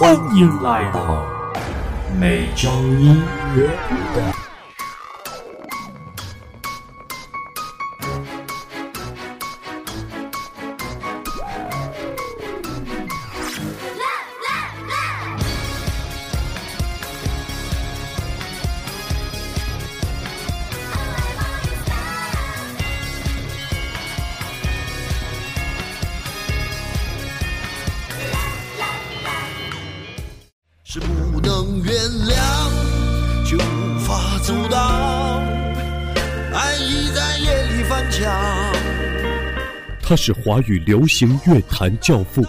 欢迎来到每周音乐的。是华语流行乐坛教父，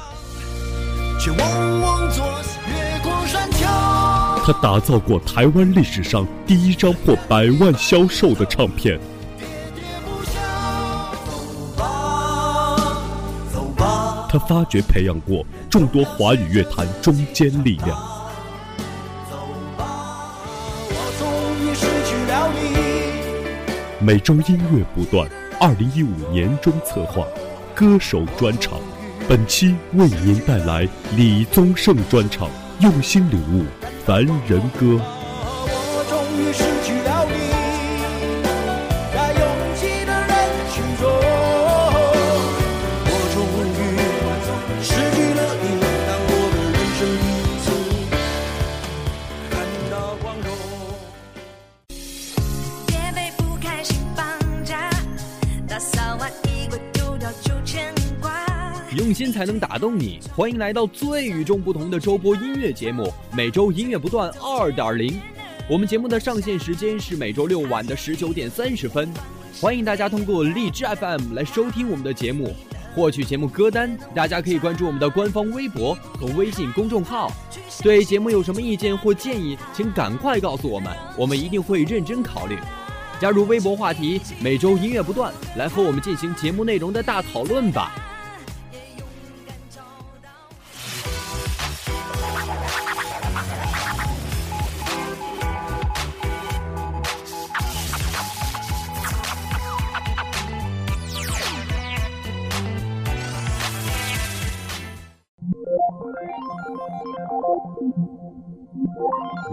却往往作月光山桥。他打造过台湾历史上第一张破百万销售的唱片。他发掘培养过众多华语乐坛中坚力量。每周音乐不断，二零一五年中策划歌手专场，本期为您带来李宗盛专场，用心领悟凡人歌。才能打动你，欢迎来到最与众不同的周播音乐节目，每周音乐不断二点零。我们节目的上线时间是每周六晚的十九点三十分，欢迎大家通过荔枝 FM 来收听我们的节目，获取节目歌单。大家可以关注我们的官方微博和微信公众号。对节目有什么意见或建议，请赶快告诉我们，我们一定会认真考虑。加入微博话题“每周音乐不断”，来和我们进行节目内容的大讨论吧。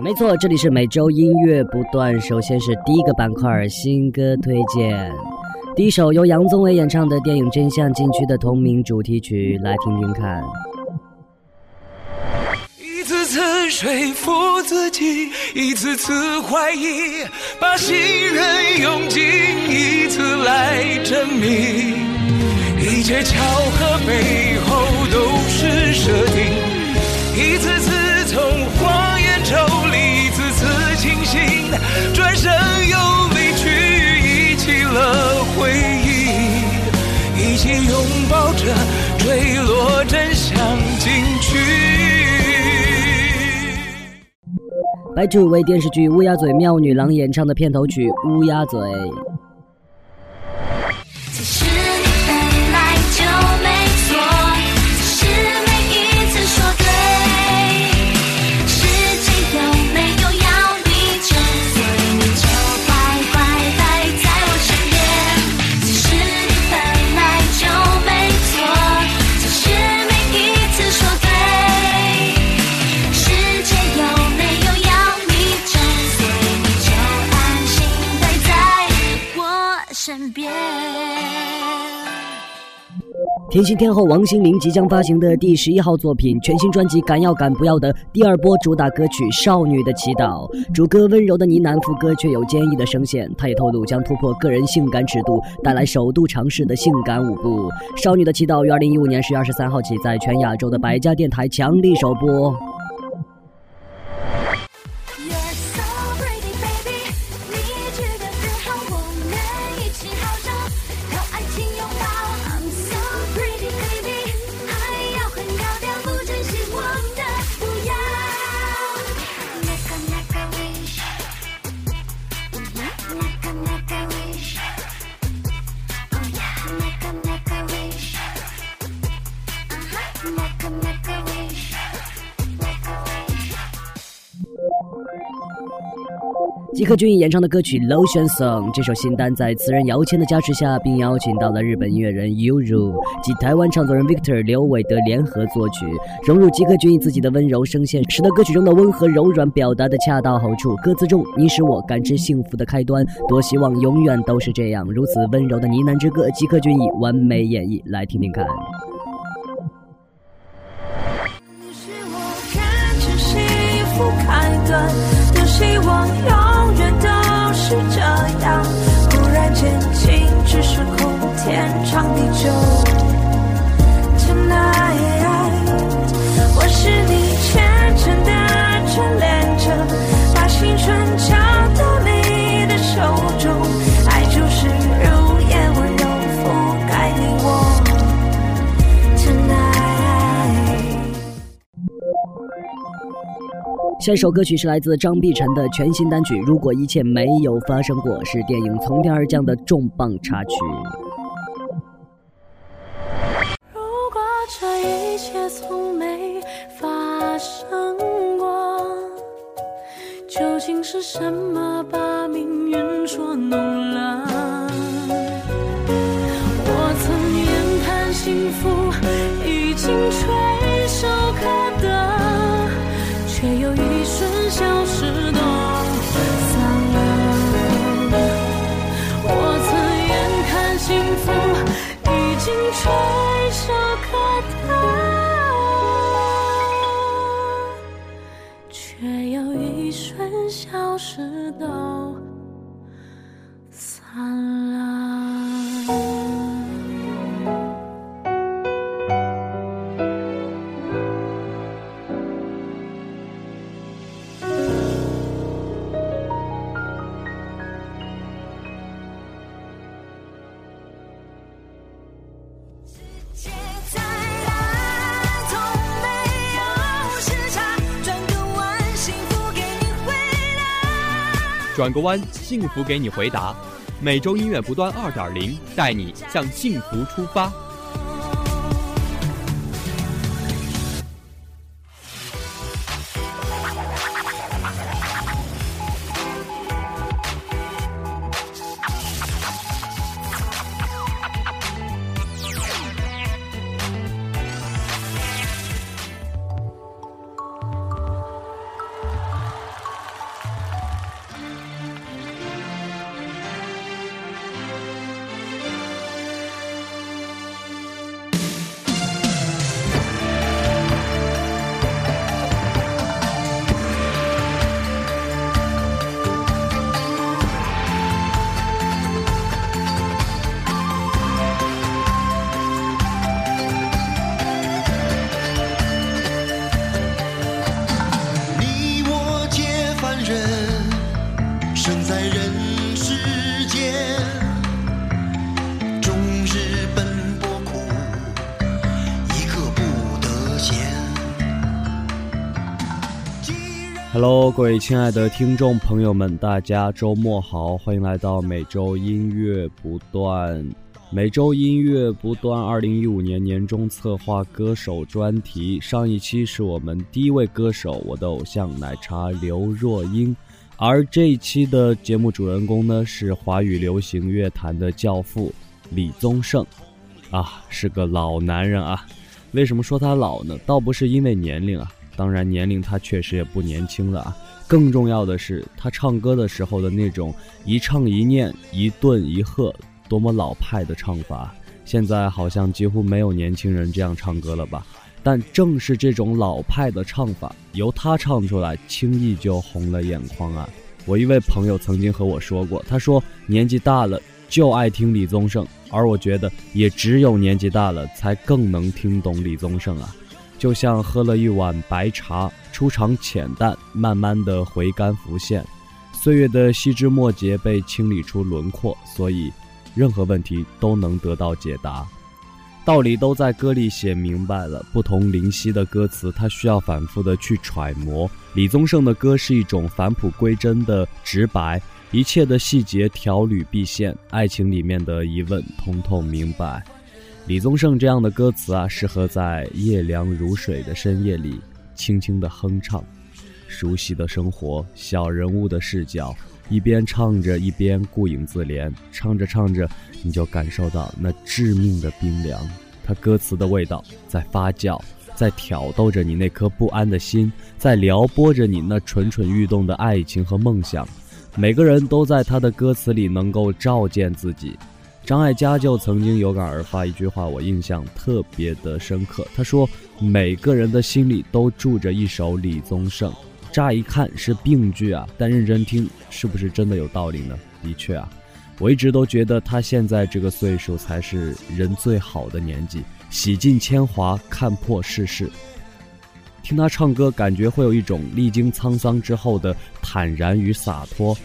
没错，这里是每周音乐不断。首先是第一个板块新歌推荐，第一首由杨宗纬演唱的电影《真相禁区》的同名主题曲，来听听看。一次次说服自己，一次次怀疑，把信任用尽，一次来证明，一切巧合背后白兔为电视剧《乌鸦嘴妙女郎》演唱的片头曲《乌鸦嘴》。天心天后王心凌即将发行的第十一号作品全新专辑《敢要敢不要》的第二波主打歌曲《少女的祈祷》，主歌温柔的呢喃，副歌却有坚毅的声线。她也透露将突破个人性感尺度，带来首度尝试的性感舞步。《少女的祈祷》于二零一五年十月二十三号起在全亚洲的百家电台强力首播。吉克隽逸演唱的歌曲《Lotion Song》这首新单，在词人姚谦的加持下，并邀请到了日本音乐人 Yuru 及台湾唱作人 Victor 刘伟德联合作曲，融入吉克隽逸自己的温柔声线，使得歌曲中的温和柔软表达的恰到好处。歌词中“你使我感知幸福的开端”，多希望永远都是这样。如此温柔的呢喃之歌，吉克隽逸完美演绎，来听听看。你是我感知幸福开端，希望永远都是这样。忽然间，静止时空，天长地久。Tonight，我是你虔诚的眷恋者，把青春交到你下一首歌曲是来自张碧晨的全新单曲《如果一切没有发生过》，是电影《从天而降》的重磅插曲。如果这一切从没发生过，究竟是什么把命运捉弄了？我曾眼看幸福已经垂转个弯，幸福给你回答。每周音乐不断二点零，带你向幸福出发。Hello，各位亲爱的听众朋友们，大家周末好，欢迎来到每周音乐不断。每周音乐不断，二零一五年年终策划歌手专题。上一期是我们第一位歌手，我的偶像奶茶刘若英，而这一期的节目主人公呢是华语流行乐坛的教父李宗盛，啊，是个老男人啊。为什么说他老呢？倒不是因为年龄啊，当然年龄他确实也不年轻了啊。更重要的是，他唱歌的时候的那种一唱一念、一顿一喝，多么老派的唱法。现在好像几乎没有年轻人这样唱歌了吧？但正是这种老派的唱法，由他唱出来，轻易就红了眼眶啊！我一位朋友曾经和我说过，他说年纪大了就爱听李宗盛，而我觉得也只有年纪大了才更能听懂李宗盛啊。就像喝了一碗白茶，初尝浅淡，慢慢的回甘浮现，岁月的细枝末节被清理出轮廓，所以任何问题都能得到解答。道理都在歌里写明白了，不同灵犀的歌词，它需要反复的去揣摩。李宗盛的歌是一种返璞归真的直白，一切的细节条缕毕现，爱情里面的疑问通通明白。李宗盛这样的歌词啊，适合在夜凉如水的深夜里轻轻的哼唱。熟悉的生活，小人物的视角，一边唱着一边顾影自怜，唱着唱着你就感受到那致命的冰凉。他歌词的味道在发酵，在挑逗着你那颗不安的心，在撩拨着你那蠢蠢欲动的爱情和梦想。每个人都在他的歌词里能够照见自己。张艾嘉就曾经有感而发一句话，我印象特别的深刻。他说：“每个人的心里都住着一首李宗盛。”乍一看是病句啊，但认真听，是不是真的有道理呢？的确啊，我一直都觉得他现在这个岁数才是人最好的年纪，洗尽铅华，看破世事。听他唱歌，感觉会有一种历经沧桑之后的坦然与洒脱。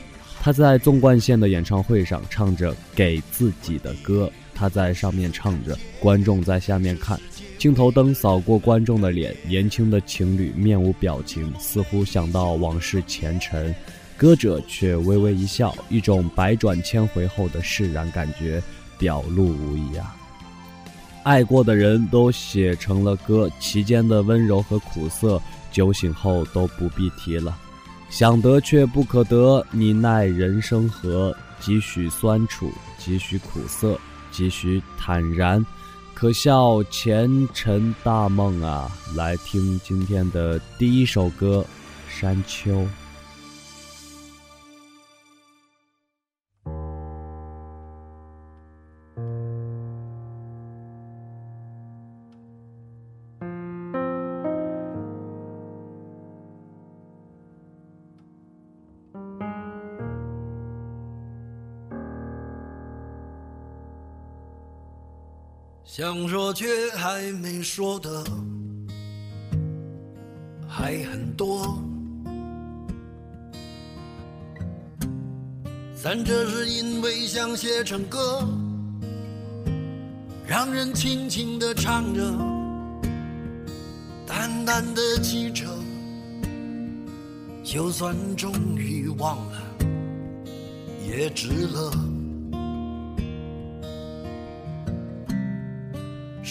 他在纵贯线的演唱会上唱着给自己的歌，他在上面唱着，观众在下面看，镜头灯扫过观众的脸，年轻的情侣面无表情，似乎想到往事前尘，歌者却微微一笑，一种百转千回后的释然感觉表露无遗啊。爱过的人都写成了歌，其间的温柔和苦涩，酒醒后都不必提了。想得却不可得，你奈人生何？几许酸楚，几许苦涩，几许坦然，可笑前尘大梦啊！来听今天的第一首歌《山丘》。想说却还没说的还很多，咱这是因为想写成歌，让人轻轻地唱着，淡淡的记着，就算终于忘了，也值了。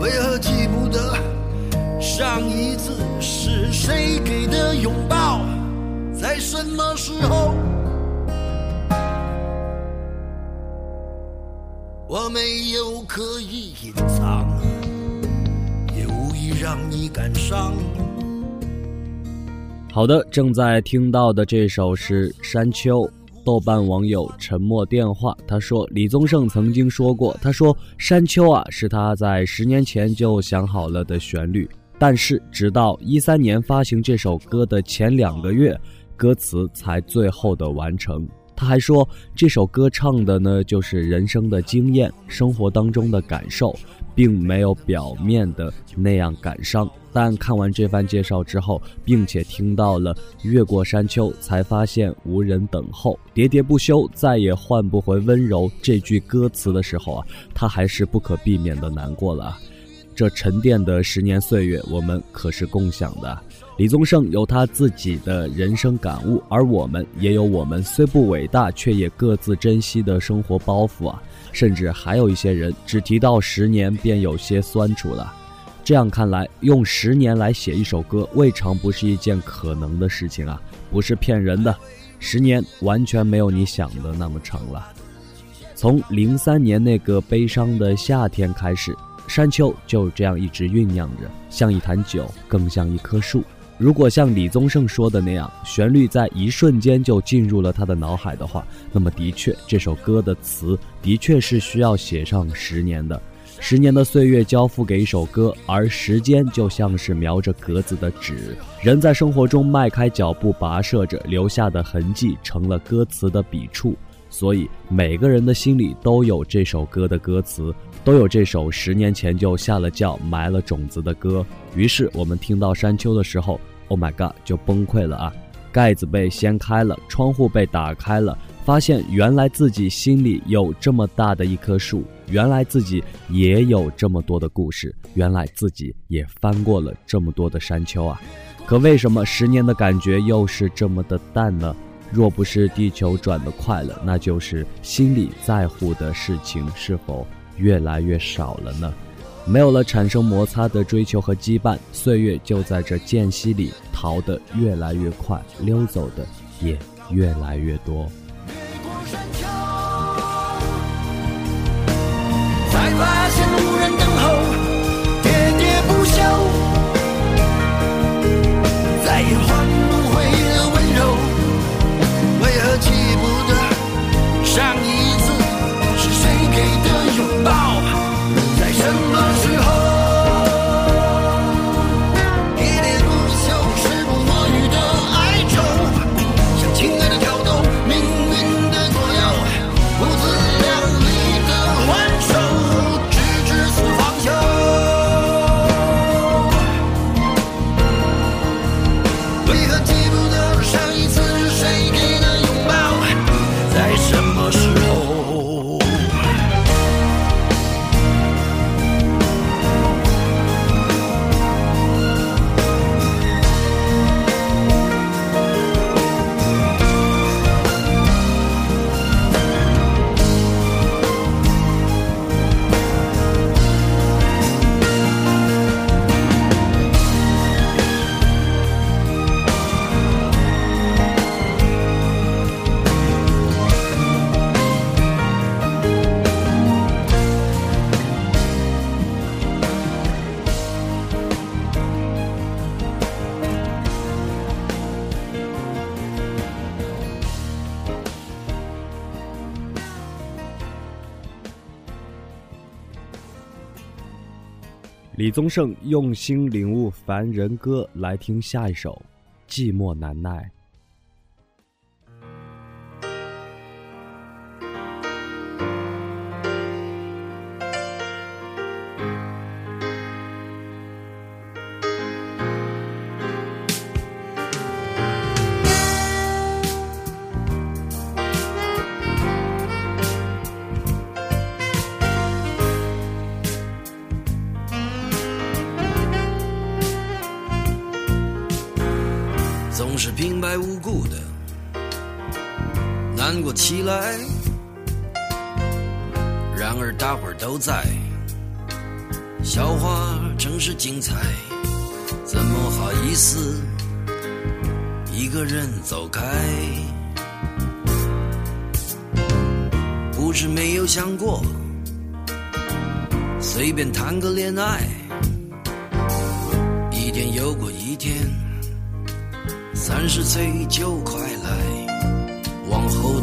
为何记不得上一次是谁给的拥抱，在什么时候？我没有刻意隐藏，也无意让你感伤。好的，正在听到的这首是《山丘》。豆瓣网友沉默电话他说：“李宗盛曾经说过，他说《山丘》啊是他在十年前就想好了的旋律，但是直到一三年发行这首歌的前两个月，歌词才最后的完成。他还说这首歌唱的呢就是人生的经验，生活当中的感受。”并没有表面的那样感伤，但看完这番介绍之后，并且听到了“越过山丘，才发现无人等候，喋喋不休，再也换不回温柔”这句歌词的时候啊，他还是不可避免的难过了。这沉淀的十年岁月，我们可是共享的。李宗盛有他自己的人生感悟，而我们也有我们虽不伟大，却也各自珍惜的生活包袱啊。甚至还有一些人只提到十年便有些酸楚了。这样看来，用十年来写一首歌，未尝不是一件可能的事情啊！不是骗人的，十年完全没有你想的那么长了。从零三年那个悲伤的夏天开始，山丘就这样一直酝酿着，像一坛酒，更像一棵树。如果像李宗盛说的那样，旋律在一瞬间就进入了他的脑海的话，那么的确，这首歌的词的确是需要写上十年的。十年的岁月交付给一首歌，而时间就像是描着格子的纸，人在生活中迈开脚步跋涉着，留下的痕迹成了歌词的笔触。所以每个人的心里都有这首歌的歌词，都有这首十年前就下了窖埋了种子的歌。于是我们听到山丘的时候。Oh my god！就崩溃了啊！盖子被掀开了，窗户被打开了，发现原来自己心里有这么大的一棵树，原来自己也有这么多的故事，原来自己也翻过了这么多的山丘啊！可为什么十年的感觉又是这么的淡呢？若不是地球转得快了，那就是心里在乎的事情是否越来越少了呢？没有了产生摩擦的追求和羁绊，岁月就在这间隙里逃得越来越快，溜走的也越来越多。李宗盛用心领悟凡人歌，来听下一首《寂寞难耐》。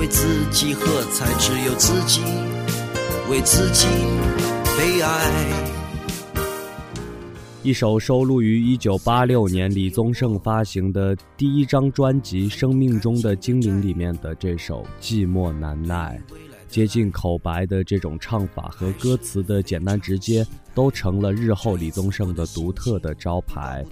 为自己喝彩，只有自己为自己悲哀。一首收录于1986年李宗盛发行的第一张专辑《生命中的精灵》里面的这首《寂寞难耐》，接近口白的这种唱法和歌词的简单直接，都成了日后李宗盛的独特的招牌。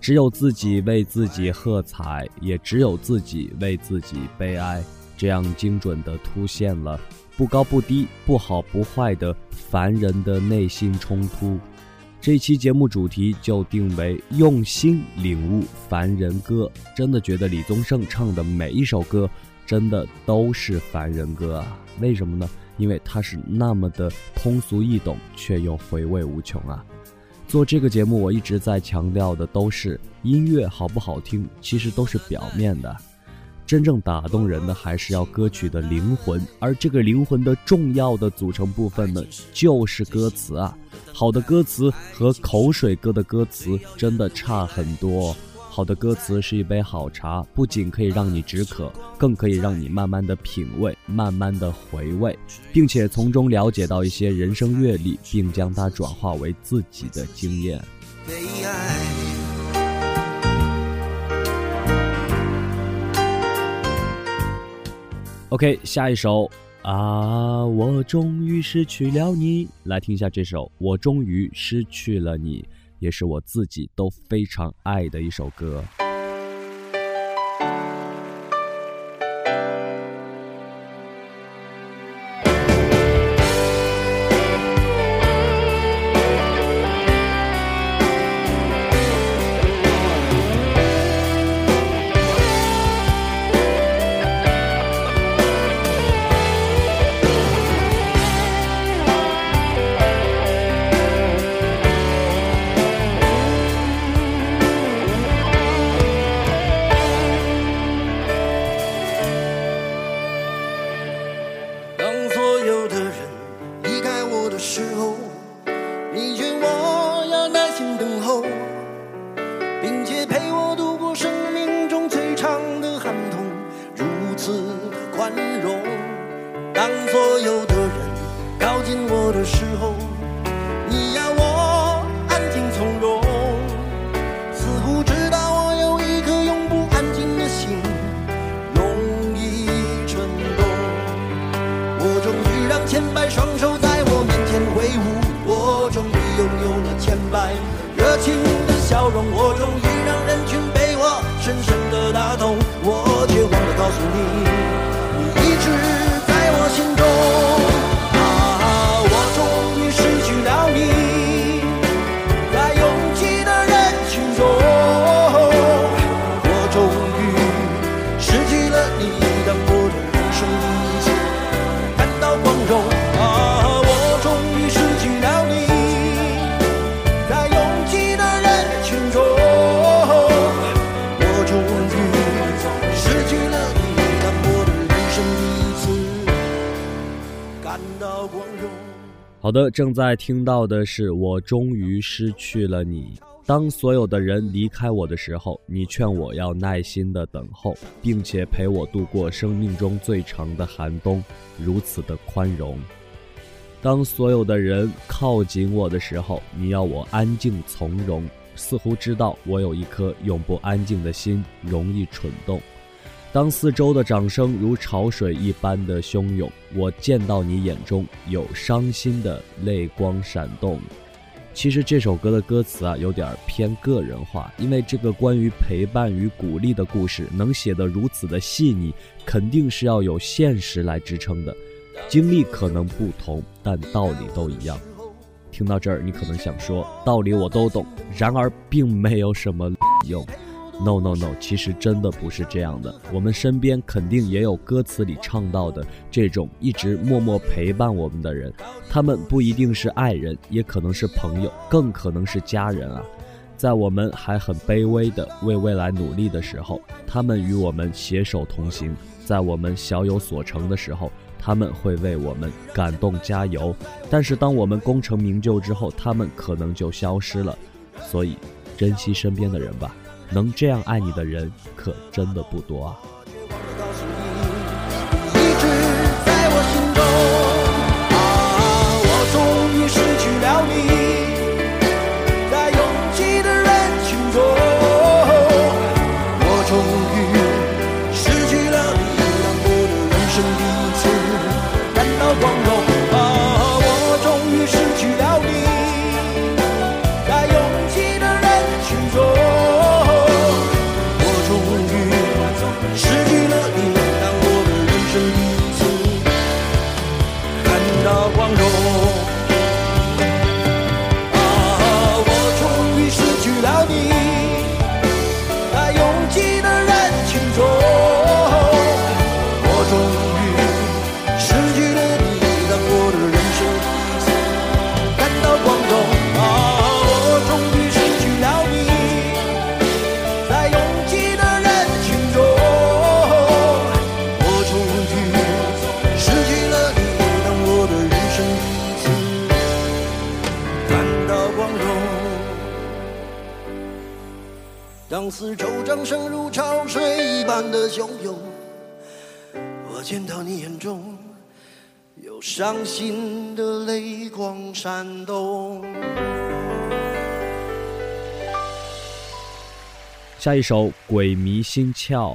只有自己为自己喝彩，也只有自己为自己悲哀，这样精准地凸显了不高不低、不好不坏的凡人的内心冲突。这期节目主题就定为用心领悟凡人歌。真的觉得李宗盛唱的每一首歌，真的都是凡人歌啊！为什么呢？因为它是那么的通俗易懂，却又回味无穷啊！做这个节目，我一直在强调的都是音乐好不好听，其实都是表面的，真正打动人的还是要歌曲的灵魂，而这个灵魂的重要的组成部分呢，就是歌词啊。好的歌词和口水歌的歌词真的差很多。好的歌词是一杯好茶，不仅可以让你止渴，更可以让你慢慢的品味，慢慢的回味，并且从中了解到一些人生阅历，并将它转化为自己的经验。悲哀。OK，下一首啊，我终于失去了你。来听一下这首《我终于失去了你》，也是我自己都非常爱的一首歌。的宽容。当所有的人靠近我的时候，你要我安静从容，似乎知道我有一颗永不安静的心，容易蠢动。我终于让千百双手在我面前挥舞，我终于拥有了千百热情的笑容，我终于告诉你。好的，正在听到的是《我终于失去了你》。当所有的人离开我的时候，你劝我要耐心的等候，并且陪我度过生命中最长的寒冬，如此的宽容。当所有的人靠近我的时候，你要我安静从容，似乎知道我有一颗永不安静的心，容易蠢动。当四周的掌声如潮水一般的汹涌，我见到你眼中有伤心的泪光闪动。其实这首歌的歌词啊，有点偏个人化，因为这个关于陪伴与鼓励的故事能写得如此的细腻，肯定是要有现实来支撑的。经历可能不同，但道理都一样。听到这儿，你可能想说，道理我都懂，然而并没有什么 用。No No No，其实真的不是这样的。我们身边肯定也有歌词里唱到的这种一直默默陪伴我们的人，他们不一定是爱人，也可能是朋友，更可能是家人啊。在我们还很卑微的为未来努力的时候，他们与我们携手同行；在我们小有所成的时候，他们会为我们感动加油。但是当我们功成名就之后，他们可能就消失了。所以，珍惜身边的人吧。能这样爱你的人，可真的不多啊。一直在我心中啊！我终于失去了你，下一首《鬼迷心窍》。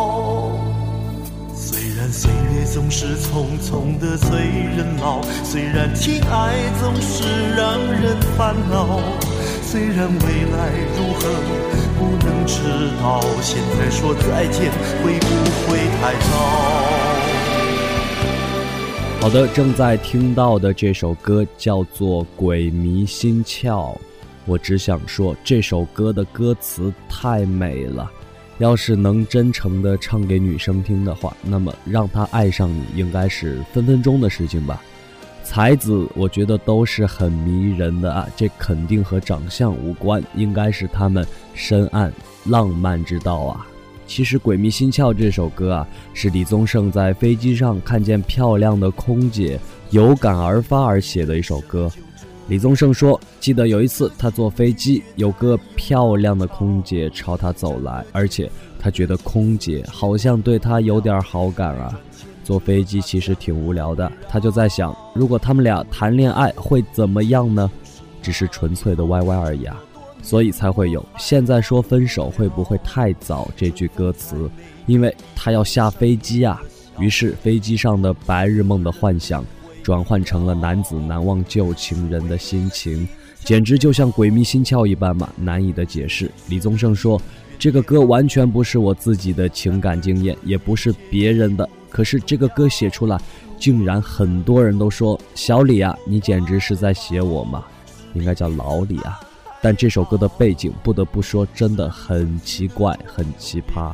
虽然岁月总是匆匆的催人老，虽然情爱总是让人烦恼，虽然未来如何不能知道，现在说再见会不会太早？好的，正在听到的这首歌叫做《鬼迷心窍》，我只想说这首歌的歌词太美了。要是能真诚的唱给女生听的话，那么让她爱上你应该是分分钟的事情吧。才子，我觉得都是很迷人的啊，这肯定和长相无关，应该是他们深谙浪漫之道啊。其实《鬼迷心窍》这首歌啊，是李宗盛在飞机上看见漂亮的空姐，有感而发而写的一首歌。李宗盛说：“记得有一次他坐飞机，有个漂亮的空姐朝他走来，而且他觉得空姐好像对他有点好感啊。坐飞机其实挺无聊的，他就在想，如果他们俩谈恋爱会怎么样呢？只是纯粹的 YY 而已啊。”所以才会有现在说分手会不会太早这句歌词，因为他要下飞机啊。于是飞机上的白日梦的幻想，转换成了男子难忘旧情人的心情，简直就像鬼迷心窍一般嘛，难以的解释。李宗盛说，这个歌完全不是我自己的情感经验，也不是别人的。可是这个歌写出来，竟然很多人都说小李啊，你简直是在写我嘛，应该叫老李啊。但这首歌的背景，不得不说，真的很奇怪，很奇葩。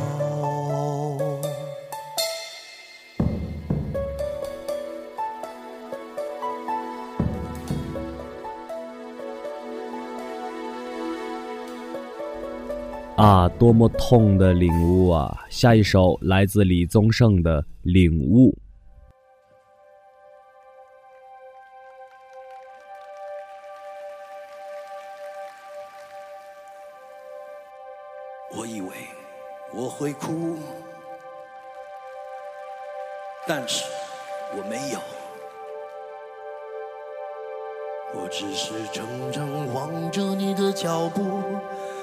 啊，多么痛的领悟啊！下一首来自李宗盛的《领悟》。我以为我会哭，但是我没有。我只是怔怔望着你的脚步，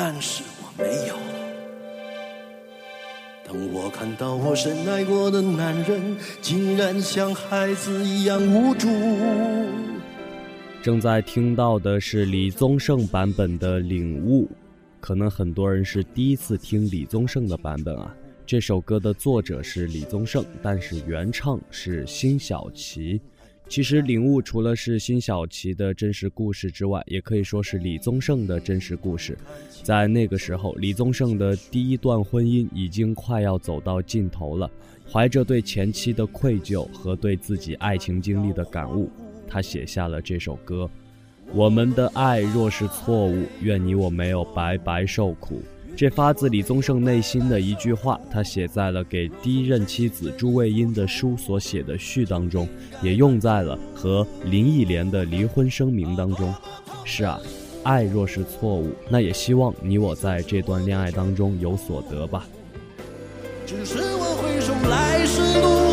但是我没有。当我看到我深爱过的男人，竟然像孩子一样无助。正在听到的是李宗盛版本的《领悟》，可能很多人是第一次听李宗盛的版本啊。这首歌的作者是李宗盛，但是原唱是辛晓琪。其实，《领悟》除了是辛晓琪的真实故事之外，也可以说是李宗盛的真实故事。在那个时候，李宗盛的第一段婚姻已经快要走到尽头了，怀着对前妻的愧疚和对自己爱情经历的感悟。他写下了这首歌，我们的爱若是错误，愿你我没有白白受苦。这发自李宗盛内心的一句话，他写在了给第一任妻子朱卫茵的书所写的序当中，也用在了和林忆莲的离婚声明当中。是啊，爱若是错误，那也希望你我在这段恋爱当中有所得吧。只是我回首来时路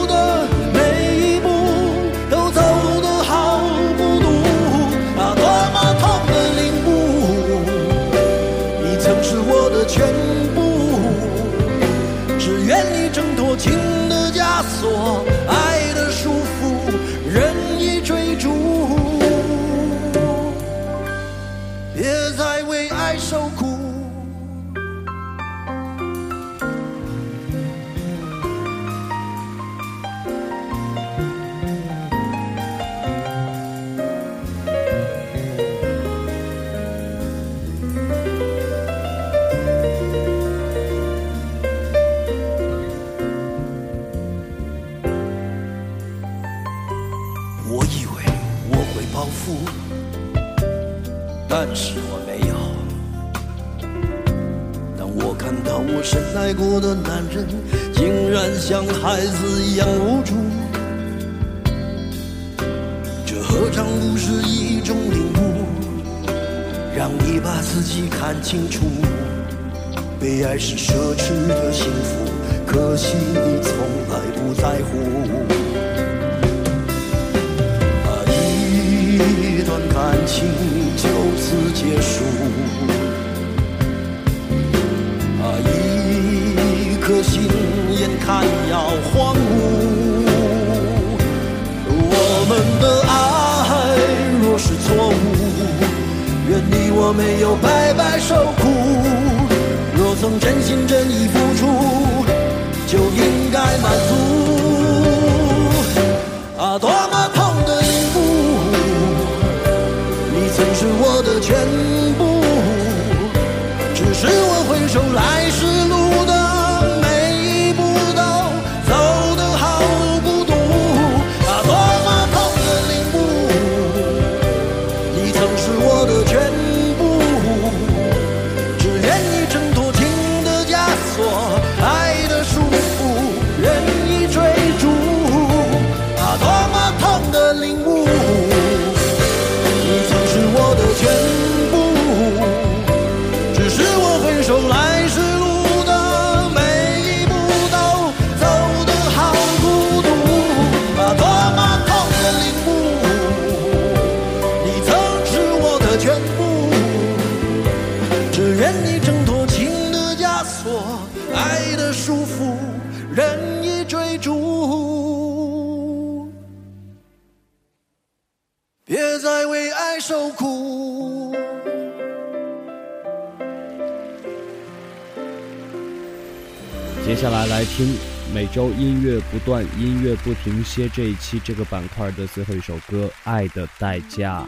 清楚，被爱是奢侈的幸福，可惜你从来不在乎。啊，一段感情就此结束。啊，一颗心眼看要荒芜。我们的爱若是错误，我没有白白受苦。若曾真心真意付出，就应该满足。啊，多么痛来听每周音乐不断、音乐不停歇这一期这个板块的最后一首歌《爱的代价》。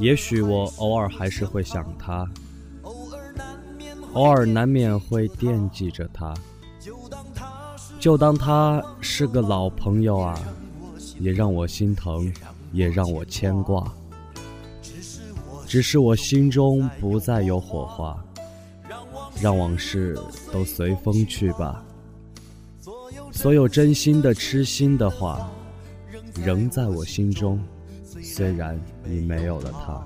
也许我偶尔还是会想他，偶尔难免会惦记着他，就当他是个老朋友啊，也让我心疼，也让我牵挂。只是我心中不再有火花，让往事都随风去吧。所有真心的、痴心的话，仍在我心中，虽然已没有了他。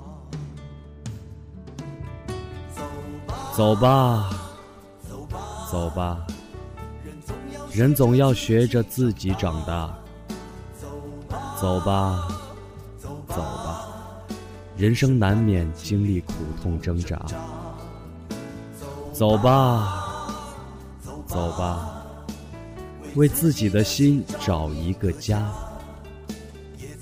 走吧，走吧，人总要学着自己长大。走吧，走吧，人生难免经历苦痛挣扎。走吧，走吧，为自己的心找一个家。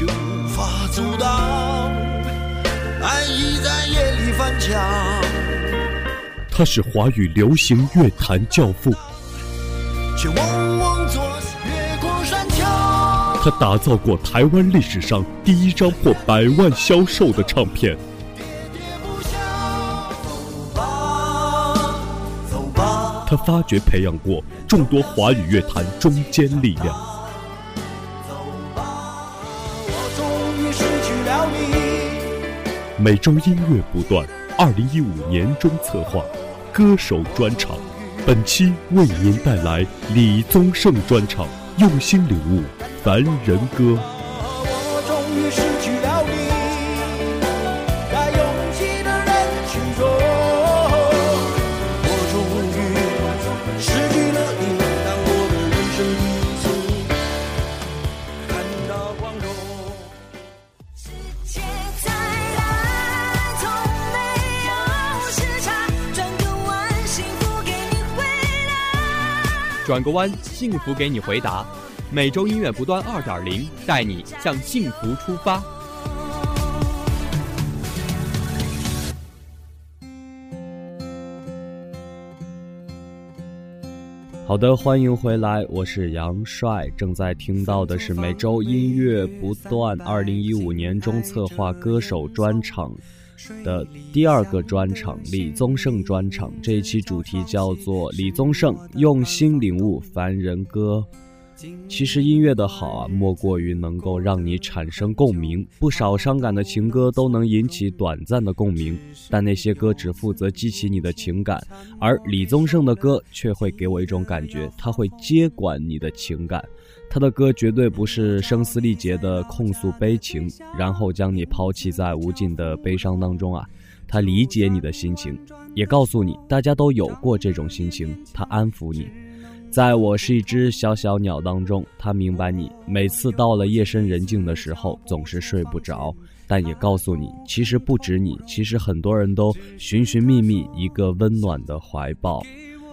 就无法阻挡，爱已在夜里翻墙。他是华语流行乐坛教父，却往往作越过山丘。他打造过台湾历史上第一张破百万销售的唱片。他发掘培养过众多华语乐坛中坚力量。每周音乐不断，二零一五年中策划歌手专场，本期为您带来李宗盛专场，用心领悟凡人歌。转个弯，幸福给你回答。每周音乐不断二点零，带你向幸福出发。好的，欢迎回来，我是杨帅，正在听到的是每周音乐不断二零一五年中策划歌手专场的第二个专场李宗盛专场。这一期主题叫做李宗盛用心领悟凡人歌。其实音乐的好啊，莫过于能够让你产生共鸣。不少伤感的情歌都能引起短暂的共鸣，但那些歌只负责激起你的情感，而李宗盛的歌却会给我一种感觉，他会接管你的情感。他的歌绝对不是声嘶力竭的控诉悲情，然后将你抛弃在无尽的悲伤当中啊。他理解你的心情，也告诉你大家都有过这种心情，他安抚你。在我是一只小小鸟当中，他明白你每次到了夜深人静的时候总是睡不着，但也告诉你，其实不止你，其实很多人都寻寻觅觅一个温暖的怀抱。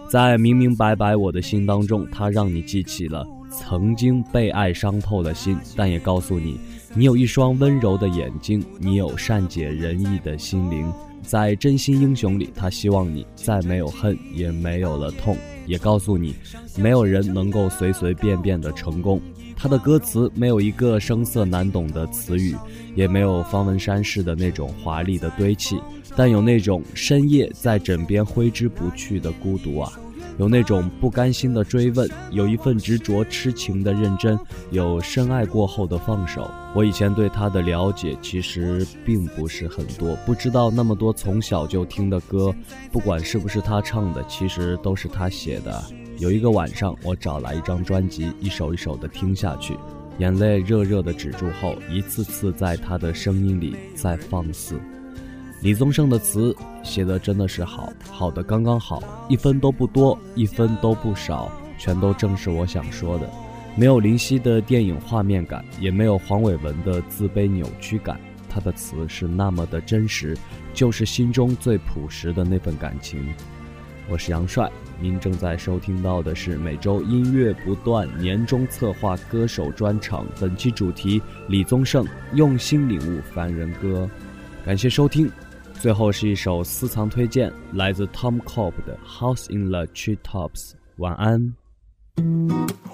在明明白白我的心当中，他让你记起了曾经被爱伤透的心，但也告诉你，你有一双温柔的眼睛，你有善解人意的心灵。在真心英雄里，他希望你再没有恨，也没有了痛。也告诉你，没有人能够随随便便的成功。他的歌词没有一个声色难懂的词语，也没有方文山式的那种华丽的堆砌，但有那种深夜在枕边挥之不去的孤独啊。有那种不甘心的追问，有一份执着痴情的认真，有深爱过后的放手。我以前对他的了解其实并不是很多，不知道那么多从小就听的歌，不管是不是他唱的，其实都是他写的。有一个晚上，我找来一张专辑，一首一首的听下去，眼泪热热的止住后，一次次在他的声音里再放肆。李宗盛的词写的真的是好，好的刚刚好，一分都不多，一分都不少，全都正是我想说的。没有林夕的电影画面感，也没有黄伟文的自卑扭曲感，他的词是那么的真实，就是心中最朴实的那份感情。我是杨帅，您正在收听到的是每周音乐不断年终策划歌手专场，本期主题李宗盛用心领悟凡人歌，感谢收听。最后是一首私藏推荐，来自 Tom Cobb 的《House in the Treetops》。晚安。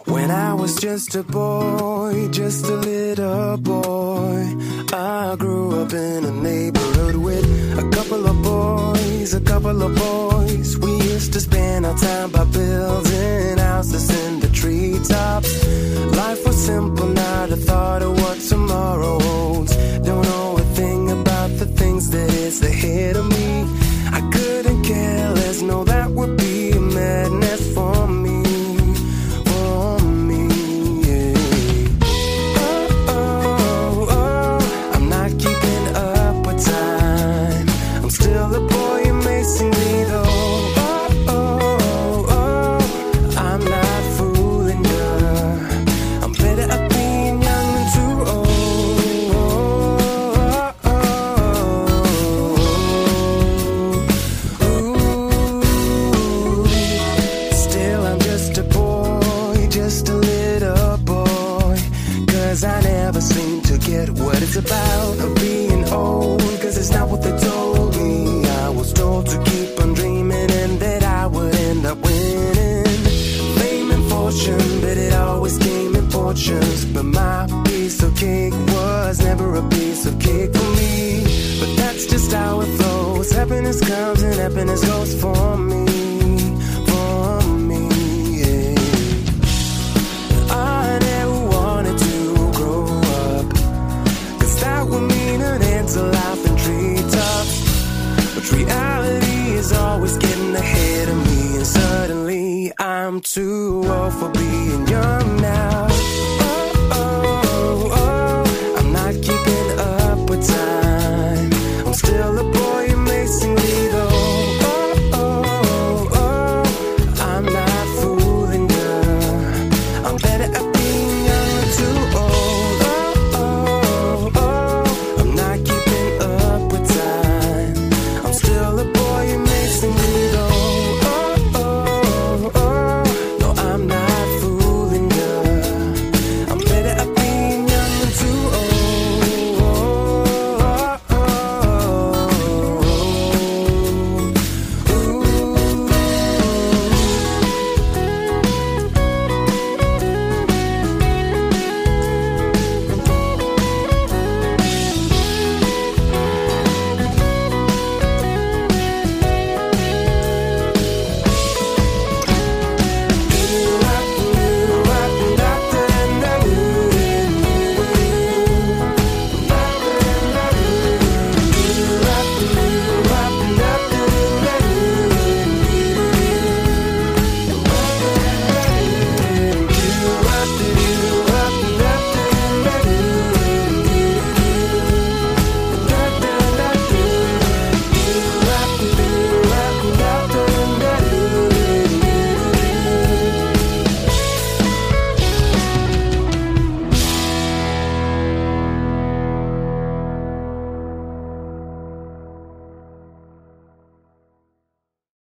When I was just a boy, just a little boy, I grew up in a neighborhood with a couple of boys, a couple of boys. We used to spend our time by building houses in the treetops. Life was simple, not a thought of what tomorrow holds. Don't the hit of